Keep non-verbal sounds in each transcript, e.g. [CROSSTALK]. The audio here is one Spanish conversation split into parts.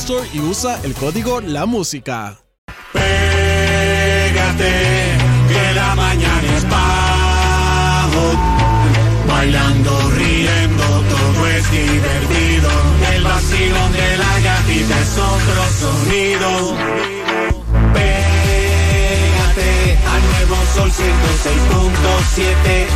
Store y usa el código La Música. Pégate, que la mañana es bajo. Bailando, riendo, todo es divertido. El vacilón de la gatita es otro sonido. Sol 106.7. Eh,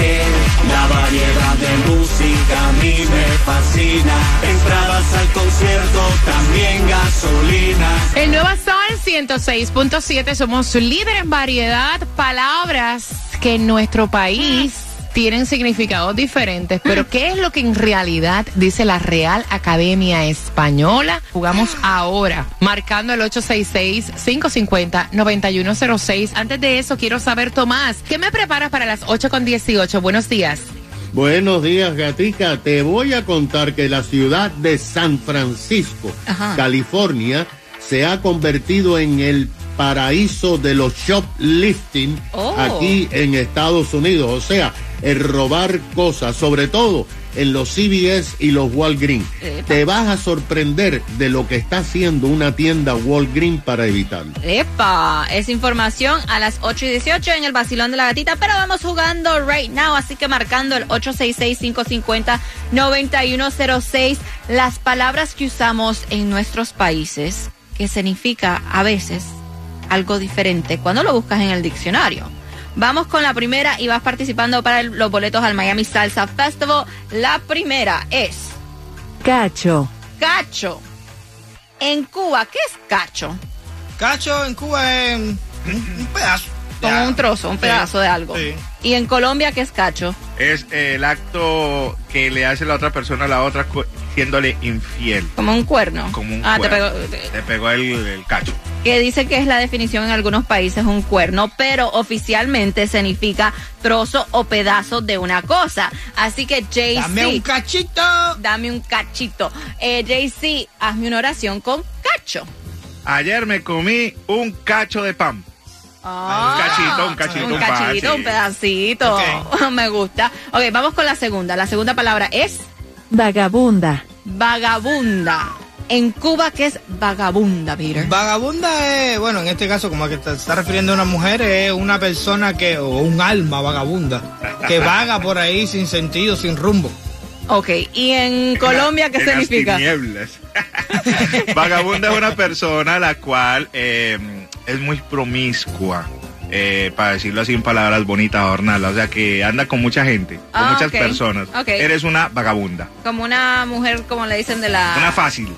eh. La variedad de música a mí me fascina. Entradas al concierto, también gasolina. El nuevo Sol 106.7, somos líder en variedad, palabras que en nuestro país tienen significados diferentes, pero ¿qué es lo que en realidad dice la Real Academia Española? Jugamos ahora, marcando el 866-550-9106. Antes de eso, quiero saber, Tomás, ¿qué me preparas para las 8.18? Buenos días. Buenos días, gatica. Te voy a contar que la ciudad de San Francisco, Ajá. California, se ha convertido en el paraíso de los shoplifting Oh. aquí en Estados Unidos. O sea, el robar cosas, sobre todo en los CVS y los Walgreens. Epa. Te vas a sorprender de lo que está haciendo una tienda Walgreens para evitarlo. Epa, es información a las 8 y 18 en el Basilón de la Gatita, pero vamos jugando right now, así que marcando el 866-550-9106, las palabras que usamos en nuestros países, que significa a veces algo diferente cuando lo buscas en el diccionario. Vamos con la primera y vas participando para el- los boletos al Miami Salsa Festival. La primera es Cacho. cacho. En Cuba, ¿qué es cacho? Cacho en Cuba es un, un pedazo. Como un trozo, un Sí, pedazo de algo. sí. Y en Colombia, ¿qué es cacho? es el acto que le hace la otra persona a la otra siéndole infiel. Como un cuerno. Como un ah, cuerno. te pegó. Le pegó el, el cacho. Que dice que es la definición en algunos países un cuerno, pero oficialmente significa trozo o pedazo de una cosa. Así que JC. Dame un cachito. dame un cachito. Eh, JC, hazme una oración con cacho. Ayer me comí un cacho de pan. Ah, Un cachito, un cachito, un un pan, cachito, sí. un pedacito. [LAUGHS] Me gusta. Ok, vamos con la segunda. La segunda palabra es Vagabunda. vagabunda. En Cuba, ¿qué es vagabunda, Peter? Vagabunda es, bueno, en este caso, como que te está refiriendo a una mujer, es una persona que, o un alma vagabunda, que [LAUGHS] vaga por ahí sin sentido, sin rumbo. Ok, ¿y en Colombia qué En las significa? tinieblas. [LAUGHS] Vagabunda es una persona la cual eh, es muy promiscua. eh, para decirlo así en palabras bonitas, adornarla. O sea, que anda con mucha gente, con Ah, muchas personas. Ok. Eres una vagabunda. Como una mujer, como le dicen de la... Una fácil.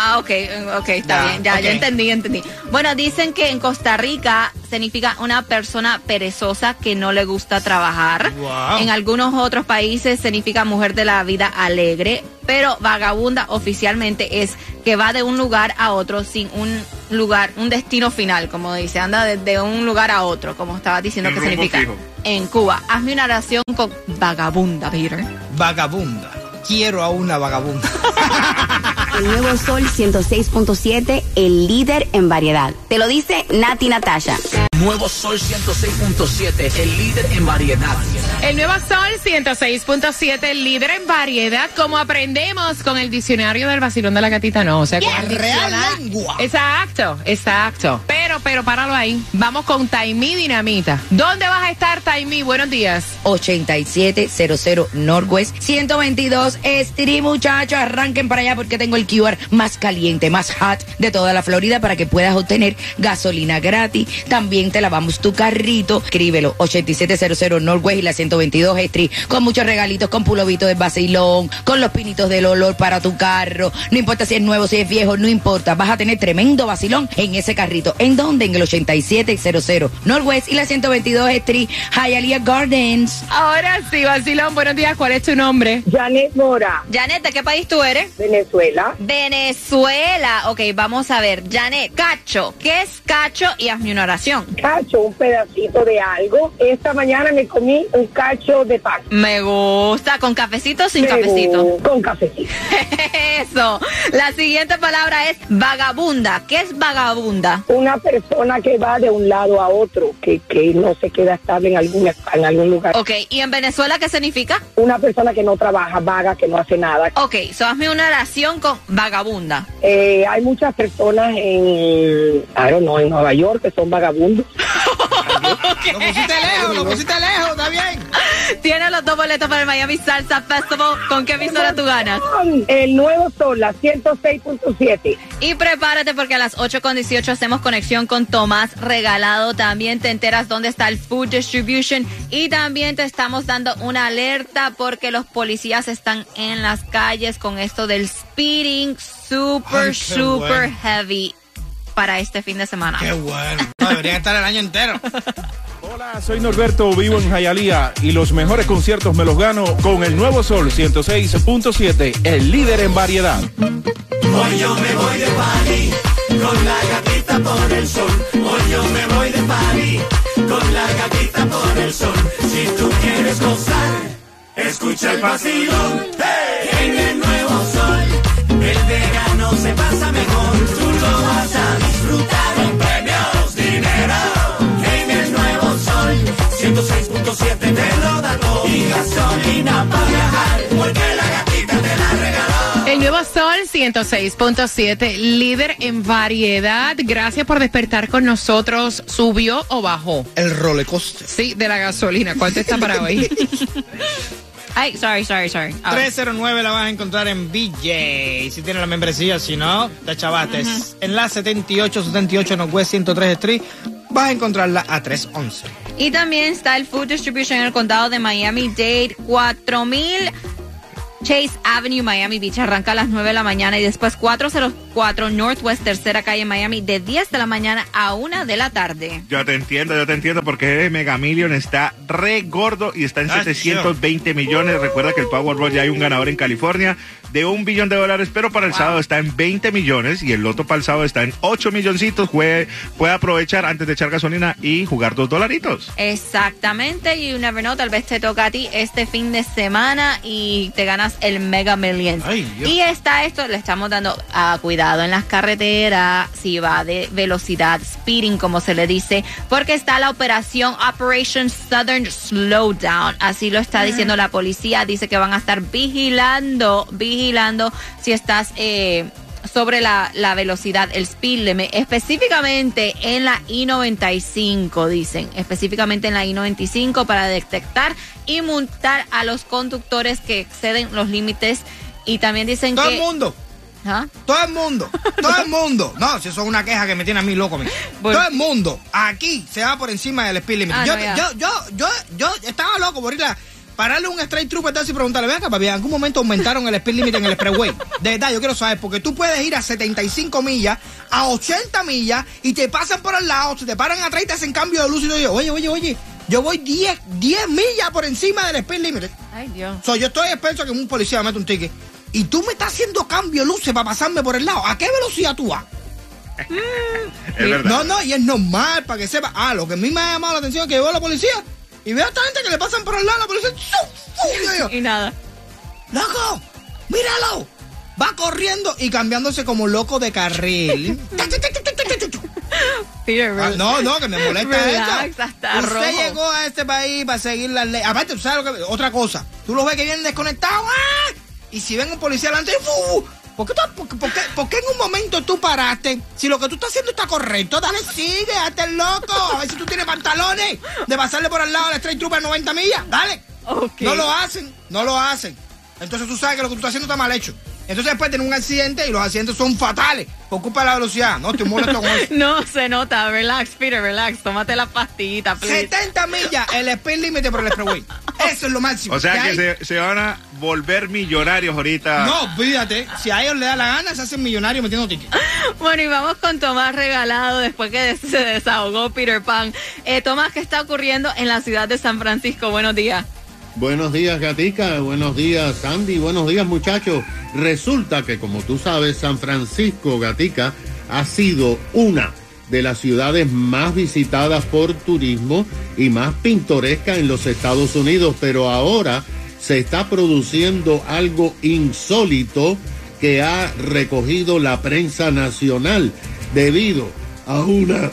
Ah, ok, ok, está Ya, bien, ya, ya ok. entendí, entendí. Bueno, dicen que en Costa Rica significa una persona perezosa que no le gusta trabajar. Wow. En algunos otros países significa mujer de la vida alegre, pero vagabunda oficialmente es que va de un lugar a otro sin un lugar, un destino final, como dice, anda de, de un lugar a otro, como estaba diciendo que significa. fijo. En Cuba, hazme una oración con vagabunda, Peter. Vagabunda. Quiero a una vagabunda. [LAUGHS] El nuevo Sol 106.7, el líder en variedad. Te lo dice Nati Natasha. Nuevo Sol 106.7, el líder en variedad. El nuevo Sol 106.7, líder en variedad, como aprendemos con el diccionario del vacilón de la gatita, no. O sea, con el real lengua. Exacto, exacto. Pero, pero, páralo ahí. Vamos con Taimí Dinamita. ¿Dónde vas a estar, Taimí? Buenos días. 8700 Northwest 122 Street, muchachos. Arranquen para allá porque tengo el QR más caliente, más hot de toda la Florida para que puedas obtener gasolina gratis. También te lavamos tu carrito. Escríbelo 8700 Northwest y la 122 Street con muchos regalitos, con pulovito de vacilón, con los pinitos del olor para tu carro. No importa si es nuevo, si es viejo, no importa. Vas a tener tremendo vacilón en ese carrito. ¿En dónde? En el 8700 Northwest y la 122 Street, Hialeah Gardens. Ahora sí, vacilón, buenos días. ¿Cuál es tu nombre? Janet Mora, Janet, ¿de qué país tú eres? Venezuela. Venezuela. Ok, vamos a ver. Janet, cacho. ¿Qué es cacho? Y hazme una oración. Cacho, un pedacito de algo. Esta mañana me comí un cacho de pan. Me gusta. ¿Con cafecito o sin Me cafecito? Con cafecito. [LAUGHS] Eso. La siguiente palabra es vagabunda. ¿Qué es vagabunda? Una persona que va de un lado a otro, que, que no se queda estable en algún, en algún lugar. Ok, ¿y en Venezuela qué significa? Una persona que no trabaja, vaga, que no hace nada. Ok, so hazme una oración con vagabunda. Eh, hay muchas personas en, I don't know, en Nueva York que son vagabundos. [LAUGHS] Lo pusiste lejos, lo pusiste lejos, está bien. Tienes los dos boletos para el Miami Salsa Festival. ¿Con qué emisora tú ganas? El nuevo sol, la 106.7. Y prepárate porque a las 8.18 hacemos conexión con Tomás Regalado. También te enteras dónde está el Food Distribution. Y también te estamos dando una alerta porque los policías están en las calles con esto del speeding super, Ay, super bueno. heavy para este fin de semana. Qué bueno. No, deberían estar el año entero. Hola, soy Norberto, vivo en Jayalía y los mejores conciertos me los gano con el nuevo Sol 106.7, el líder en variedad. Hoy yo me voy de party con la gatita por el sol. Hoy yo me voy de party con la gatita por el sol. Si tú quieres gozar, escucha el vacilón. Hey, en el nuevo sol, el verano se pasa mejor. 106.7, líder en variedad. Gracias por despertar con nosotros. ¿Subió o bajó? El rolecoste. Sí, de la gasolina. ¿Cuánto está para hoy? [LAUGHS] Ay, sorry, sorry, sorry. Ahora. 309 la vas a encontrar en BJ. Si tienes la membresía, si no, te chavates. En la 7878 Northwest 103 Street vas a encontrarla a 311. Y también está el Food Distribution en el condado de Miami-Dade, 4000 Chase Avenue, Miami Beach. Arranca a las 9 de la mañana y después 404 Northwest, tercera calle en Miami, de 10 de la mañana a 1 de la tarde. Yo te entiendo, yo te entiendo porque Mega Million está re gordo y está en Ah, 720 millones. Recuerda que el Powerball ya hay un ganador en California de un billón de dólares, pero para el sábado está en 20 millones y el loto para el sábado está en 8 milloncitos. Puede, puede aprovechar antes de echar gasolina y jugar dos dolaritos. Exactamente, you never know, tal vez te toca a ti este fin de semana y te ganas el Mega. Ay, Dios. y está esto, le estamos dando a cuidado en las carreteras, si va de velocidad, speeding como se le dice, porque está la operación Operation Southern Slowdown, así lo está diciendo la policía, dice que van a estar vigilando, vigilando si estás... Eh, sobre la, la velocidad, el speed limit, específicamente en la I-95, dicen, específicamente en la I-95 para detectar y multar a los conductores que exceden los límites. Y también dicen Todo que... el mundo. ¿Ah? Todo el mundo, todo el mundo. [LAUGHS] No, si eso es una queja que me tiene a mí loco. a mí. Bueno. Todo el mundo aquí se va por encima del speed limit. Ah, yo, no, yo, yo, yo, yo estaba loco por ir a pararle un straight trooper y preguntarle, venga, papi, ¿en algún momento aumentaron el speed limit en el expressway? De verdad, yo quiero saber, porque tú puedes ir a 75 millas, a 80 millas, y te pasan por el lado, se te paran atrás y te hacen cambio de luz y yo digo, oye, oye, oye, yo voy 10, 10 millas por encima del speed limit. Ay, Dios. So, yo estoy experto que un policía me mete un ticket. Y tú me estás haciendo cambio luces para pasarme por el lado. ¿A qué velocidad tú vas? [LAUGHS] Es verdad. No, no, y es normal para que sepa. Ah, lo que a mí me ha llamado la atención es que yo veo a la policía y veo a esta gente que le pasan por el lado a la policía. ¡zum! ¡fum! Y yo Y nada. ¡Loco! ¡Míralo! Va corriendo y cambiándose como loco de carril. [LAUGHS] Peter, Ah, no, no, que me molesta Relax, hasta Usted rojo. llegó a este país para seguir las leyes. Aparte, ¿tú sabes lo que, otra cosa. Tú los ves que vienen desconectados. ¡ah! Y si ven un policía delante. ¿Por qué, por, qué- por qué- por qué en un momento tú paraste? Si lo que tú estás haciendo está correcto, dale, sigue, hazte el loco. A ver si tú tienes pantalones de pasarle por al lado al Straight Trooper 90 millas. Dale. Ok. No lo hacen, no lo hacen. Entonces tú sabes que lo que tú estás haciendo está mal hecho. Entonces después tiene un accidente y los accidentes son fatales de la velocidad. No, estoy molesto con eso. [LAUGHS] No se nota, relax, Peter, relax, tómate la pastillita, please. 70 millas el speed límite por el expressway. Eso es lo máximo. O sea que se, se van a volver millonarios ahorita. No, olvídate. Si a ellos les da la gana, se hacen millonarios metiendo tickets. Bueno, y vamos con Tomás Regalado después que se desahogó Peter Pan. Eh, Tomás, ¿qué está ocurriendo en la ciudad de San Francisco? Buenos días. Buenos días, Gatica. Buenos días, Sandy. Buenos días, muchachos. Resulta que, como tú sabes, San Francisco, Gatica, ha sido una de las ciudades más visitadas por turismo y más pintoresca en los Estados Unidos, pero ahora se está produciendo algo insólito que ha recogido la prensa nacional debido a una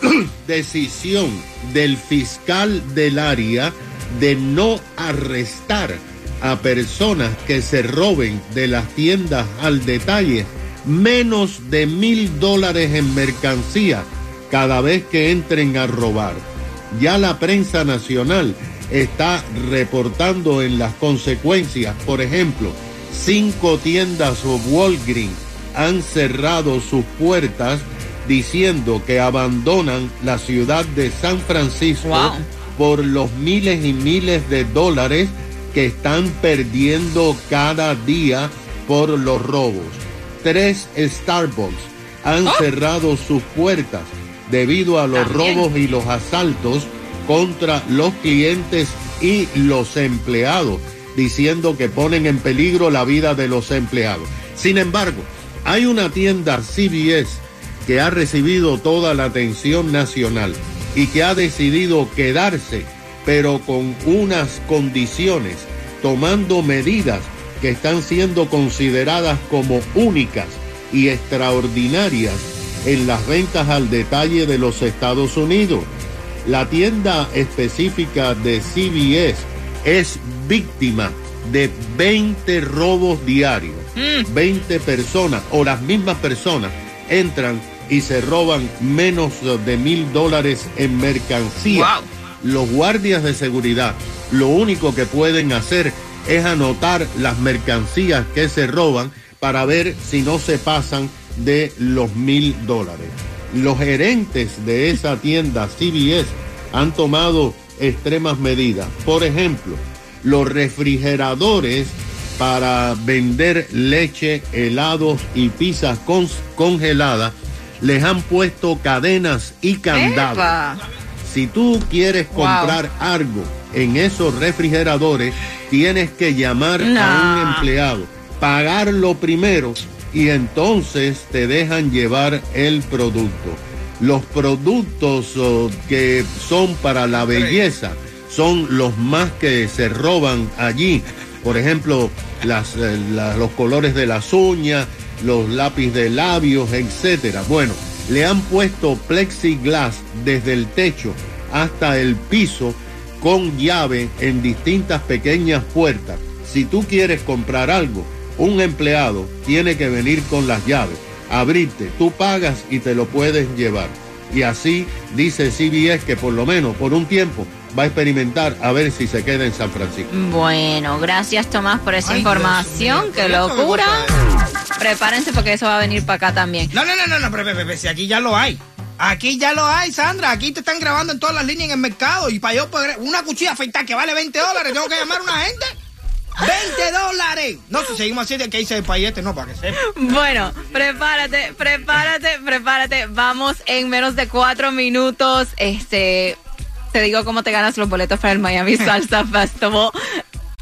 [CLEARS THROAT] decisión del fiscal del área de no arrestar a personas que se roben de las tiendas al detalle menos de mil dólares en mercancía cada vez que entren a robar. Ya la prensa nacional está reportando en las consecuencias, por ejemplo, cinco tiendas o Walgreens han cerrado sus puertas diciendo que abandonan la ciudad de San Francisco Wow. Por los miles y miles de dólares que están perdiendo cada día por los robos. Tres Starbucks han cerrado sus puertas debido a los También. robos y los asaltos contra los clientes y los empleados, diciendo que ponen en peligro la vida de los empleados. Sin embargo, hay una tienda CVS que ha recibido toda la atención nacional y que ha decidido quedarse, pero con unas condiciones, tomando medidas que están siendo consideradas como únicas y extraordinarias en las ventas al detalle de los Estados Unidos. La tienda específica de CBS es víctima de 20 robos diarios. 20 personas o las mismas personas entran y se roban menos de mil dólares en mercancía. Los guardias de seguridad lo único que pueden hacer es anotar las mercancías que se roban para ver si no se pasan de los mil dólares. Los gerentes de esa tienda CBS han tomado extremas medidas. Por ejemplo, los refrigeradores para vender leche, helados y pizzas con- congeladas les han puesto cadenas y candados. ¡Epa! Si tú quieres Wow. comprar algo en esos refrigeradores, tienes que llamar a un empleado, pagarlo primero y entonces te dejan llevar el producto. Los productos oh, que son para la belleza son los más que se roban allí. Por ejemplo, las, eh, la- los colores de las uñas, los lápiz de labios, etcétera. Bueno, le han puesto plexiglas desde el techo hasta el piso con llave en distintas pequeñas puertas. Si tú quieres comprar algo, un empleado tiene que venir con las llaves, abrirte, tú pagas y te lo puedes llevar. Y así dice CBS que por lo menos por un tiempo va a experimentar a ver si se queda en San Francisco. Bueno, gracias Tomás por esa Ay, información. ¡Qué ¿qué cosa locura! Prepárense porque eso va a venir para acá también. No, no, no, no, no, pero, pero, pero, si aquí ya lo hay. Aquí ya lo hay, Sandra. Aquí te están grabando en todas las líneas en el mercado. Y para yo poder. Una cuchilla afeitar que vale 20 dólares, tengo que llamar a una gente. ¡20 dólares! No, si seguimos así, de que hice el país este, no, para que sepa. Bueno, prepárate, prepárate, prepárate. Vamos en menos de cuatro minutos. Este, te digo cómo te ganas los boletos para el Miami [LAUGHS] Salsa Festival.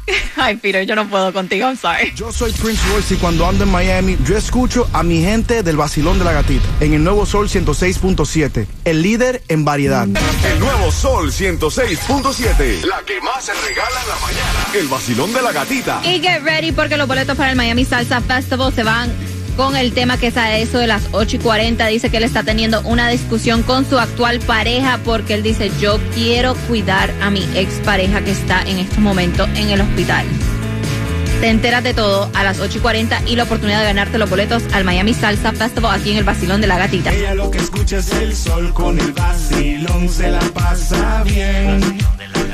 [LAUGHS] Ay, Peter, yo no puedo contigo, I'm sorry. Yo soy Prince Royce y cuando ando en Miami, yo escucho a mi gente del vacilón de la gatita en el nuevo Sol 106.7, el líder en variedad. El nuevo Sol 106.7. La que más se regala en la mañana. El vacilón de la gatita. Y get ready porque los boletos para el Miami Salsa Festival se van con el tema que es a eso de las 8 y 40. Dice que él está teniendo una discusión con su actual pareja porque él dice, yo quiero cuidar a mi expareja que está en este momento en el hospital. Te enteras de todo a las 8 y 40 y la oportunidad de ganarte los boletos al Miami Salsa Festival aquí en el Basilón de la Gatita. Ella lo que escucha es el sol con el vacilón, se la pasa bien.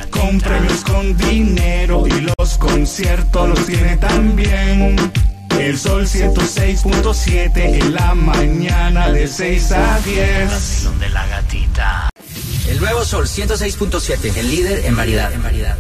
Con premios, con dinero y los conciertos los tiene también. El sol 106.7 en la mañana de 6 a 10. de la gatita. El nuevo Sol 106.7, el líder en variedad. En variedad.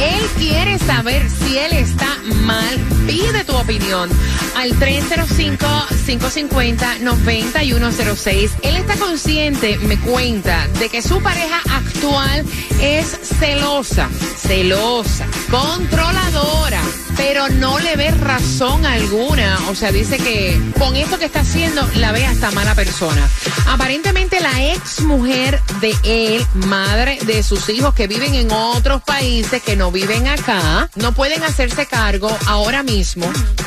Él quiere saber si él está mal. Pide tu opinión al 305-550-9106. Él está consciente, me cuenta, de que su pareja actual es celosa, celosa, controladora, pero no le ve razón alguna. O sea, dice que con esto que está haciendo la ve hasta mala persona. Aparentemente la ex mujer de él, madre de sus hijos que viven en otros países, que no viven acá, no pueden hacerse cargo ahora mismo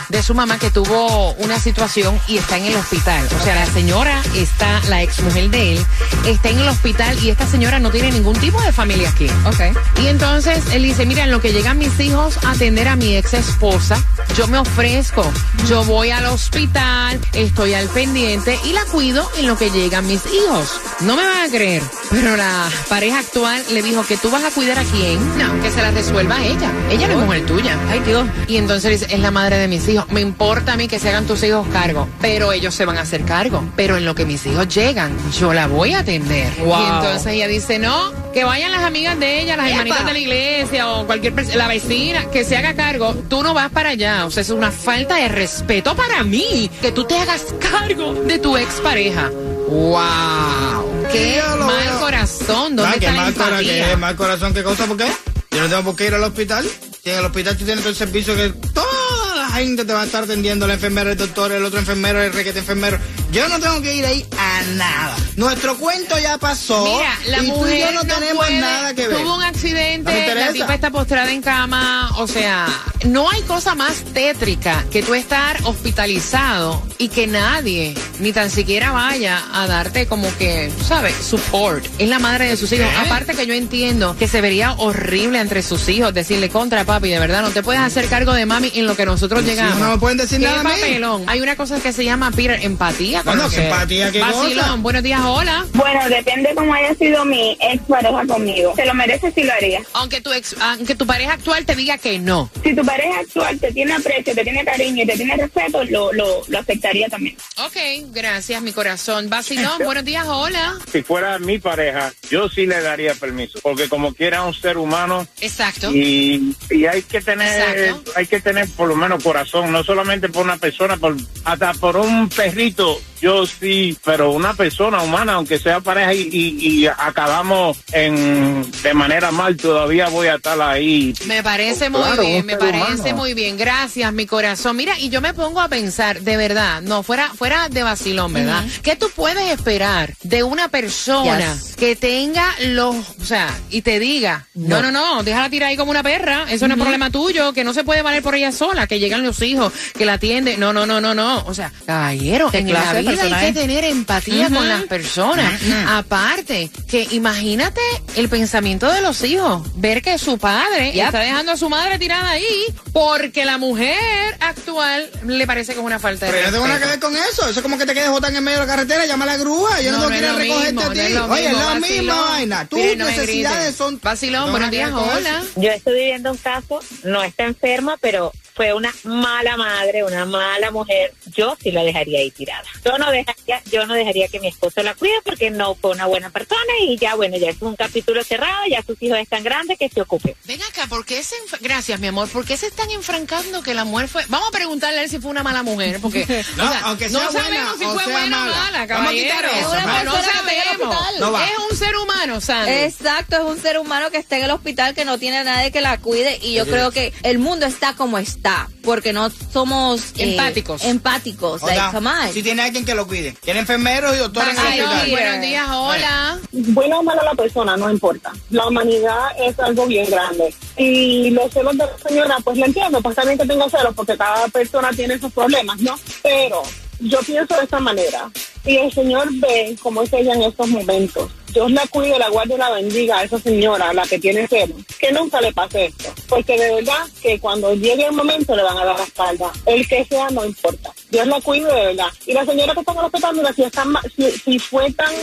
de su mamá que tuvo una situación y está en el hospital. O sea, la señora está, la ex mujer de él, está en el hospital y esta señora no tiene ningún tipo de familia aquí. Ok. Y entonces él dice, mira, en lo que llegan mis hijos a atender a mi ex esposa, yo me ofrezco, yo voy al hospital, estoy al pendiente y la cuido en lo que llegan mis hijos. No me van a creer, pero la pareja actual le dijo que tú vas a cuidar a quién, no, que se la resuelva ella. Ella no es mujer tuya. Ay, Dios. Y entonces dice, es la madre de mis hijos. Me importa a mí que se hagan tus hijos cargo, pero ellos se van a hacer cargo. Pero en lo que mis hijos llegan, yo la voy a atender. Wow. Y entonces ella dice, no, que vayan las amigas de ella, las Epa. hermanitas de la iglesia o cualquier persona, la vecina, que se haga cargo. Tú no vas para allá. O sea, es una falta de respeto para mí que tú te hagas cargo de tu expareja. ¡Wow! ¡Qué Ya lo mal veo. corazón! ¿Dónde Ah, está ¿qué la mal, empatía? qué mal corazón, ¿qué cosa? ¿Por qué? Yo no tengo por qué ir al hospital. Si en el hospital tú tienes todo el servicio que toda la gente te va a estar atendiendo, la enfermera, el doctor, el otro enfermero, el requete enfermero. Yo no tengo que ir ahí a nada. Nuestro cuento ya pasó. Mira, la y tú y mujer yo no, tenemos puede- nada que ver. Tuvo un accidente, la tipa está postrada en cama, o sea, no hay cosa más tétrica que tú estar hospitalizado y que nadie, ni tan siquiera vaya a darte como que, ¿sabes? Support. Es la madre de sus hijos. Aparte que yo entiendo que se vería horrible entre sus hijos decirle contra papi, de verdad, no te puedes hacer cargo de mami en lo que nosotros llegamos. no me pueden decir ¿Qué nada a mí. papelón? Hay una cosa que se llama, Peter, empatía. Con Bueno, buenos días, hola. Bueno, depende cómo haya sido mi ex pareja conmigo. ¿Se lo merece si lo haría? Aunque tu, ex, aunque tu pareja actual te diga que no. Si tu pareja actual te tiene aprecio, te tiene cariño y te tiene respeto, lo, lo, lo aceptaría también. Ok, gracias, mi corazón. Vacilón, buenos días, hola. Si fuera mi pareja, yo sí le daría permiso, porque como quiera un ser humano Exacto. y, y hay que tener, Exacto. hay que tener por lo menos corazón, no solamente por una persona, por, hasta por un perrito. Yo sí, pero una persona humana, aunque sea pareja y, y- y acabamos en de manera mal, todavía voy a estar ahí. Me parece muy Claro, bien, me parece humano. muy bien. Gracias, mi corazón. Mira, y yo me pongo a pensar, de verdad, no, fuera, fuera de vacilón, ¿verdad? ¿Qué tú puedes esperar de una persona Yes. que tenga los, o sea, y te diga, no, no, no, déjala tirar ahí como una perra, eso no es problema tuyo, que no se puede valer por ella sola, que llegan los hijos, que la atiende, no, no, no, no, no. O sea, caballero, ¿Qué en la de vida hay que es? tener empatía con las personas. Aparte, que imagínate el pensamiento de los hijos, ver que su padre Yep. está dejando a su madre tirada ahí porque la mujer actual le parece que es una falta de Pero yo no tengo nada que respeto. ver con eso. Eso es como que te quedes botar en el medio de la carretera, llama a la grúa. Yo no, No, tengo no que ir es a recogerte mismo, a no ti. es lo Oye, es mismo, la vacilón. misma vaina. Tus no necesidades son. Vacilón, No buenos días, hola. Yo estoy viviendo un caso, no está enferma, pero fue una mala madre, una mala mujer. Yo sí la dejaría ahí tirada. Yo no dejaría, yo no dejaría que mi esposo la cuide porque no fue una buena persona y ya bueno, ya es un capítulo cerrado, ya sus hijos están grandes, que se ocupe. Ven acá, ¿por qué se Gracias, mi amor. ¿Por qué se están enfrancando que la mujer fue... Vamos a preguntarle a él si fue una mala mujer, porque... [LAUGHS] No, o sea, aunque no sea buena sabemos si o fue sea buena o mala. mala, Vamos a quitar eso, No, no sabemos. No va. es un ser humano, Sandy. Exacto, es un ser humano que está en el hospital, que no tiene a nadie que la cuide y yo creo que el mundo está como está, porque no somos eh, Empáticos. empáticos. Like, si tiene alguien que lo cuide. Tiene enfermeros y doctores en el Vacilón, hospital. buenos días, hola. Buena o mala la persona, no importa. La humanidad es algo bien grande. Y los celos de la señora, pues la entiendo, pues también que tengo celos, porque cada persona tiene sus problemas, ¿no? Pero yo pienso de esta manera. Y el Señor ve cómo es ella en estos momentos. Dios la cuide, la guarde y la bendiga a esa señora, la que tiene cero. Que nunca le pase esto. Porque de verdad que cuando llegue el momento le van a dar la espalda. El que sea, no importa. Dios la cuide de verdad. Y la señora que están respetando, si, está si, si fue tan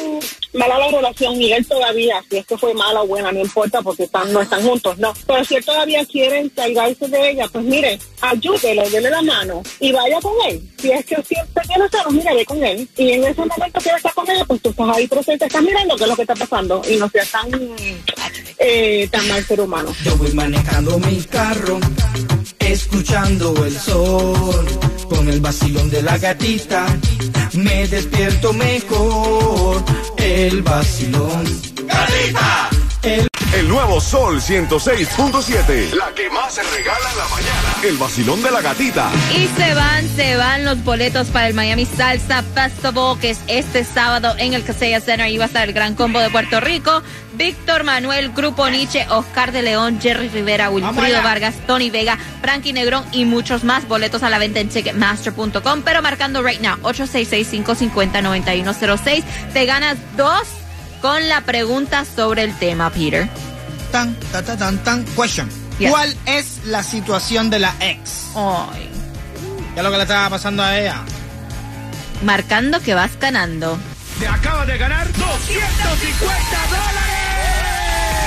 mala la relación y él todavía, si es que fue mala o buena, no importa porque están, no están juntos, no. Pero si él todavía quiere encargarse de ella, pues mire, ayúdele, dele la mano y vaya con él. Si es que siempre tiene celos, mira, ve con él. Y en ese momento que está con ella, pues tú estás ahí presente, estás mirando qué es lo que está pasando y no seas tan, eh, tan mal ser humano. Yo voy manejando mi carro, escuchando el sol, con el vacilón de la gatita, me despierto mejor, el vacilón. ¡Gatita! El, El nuevo Sol 106.7. La que más se regala en la mañana. El vacilón de la gatita. Y se van, se van los boletos para el Miami Salsa Festival, que es este sábado en el Casella Center. Ahí va a estar el Gran Combo de Puerto Rico. Víctor Manuel, Grupo Nietzsche, Oscar de León, Jerry Rivera, Wilfrido. Vargas, Tony Vega, Frankie Negrón y muchos más. Boletos a la venta en Ticketmaster.com. Pero marcando right now, 866-550-9106. Te ganas dos con la pregunta sobre el tema, Peter. Tan, tan, tan, tan, tan. Question. Yes. ¿Cuál es la situación de la ex? Ay. ¿Qué es lo que le estaba pasando a ella? Marcando que vas ganando. Te acabas de ganar 250 dólares.